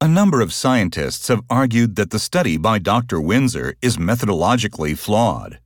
A number of scientists have argued that the study by Dr. Windsor is methodologically flawed.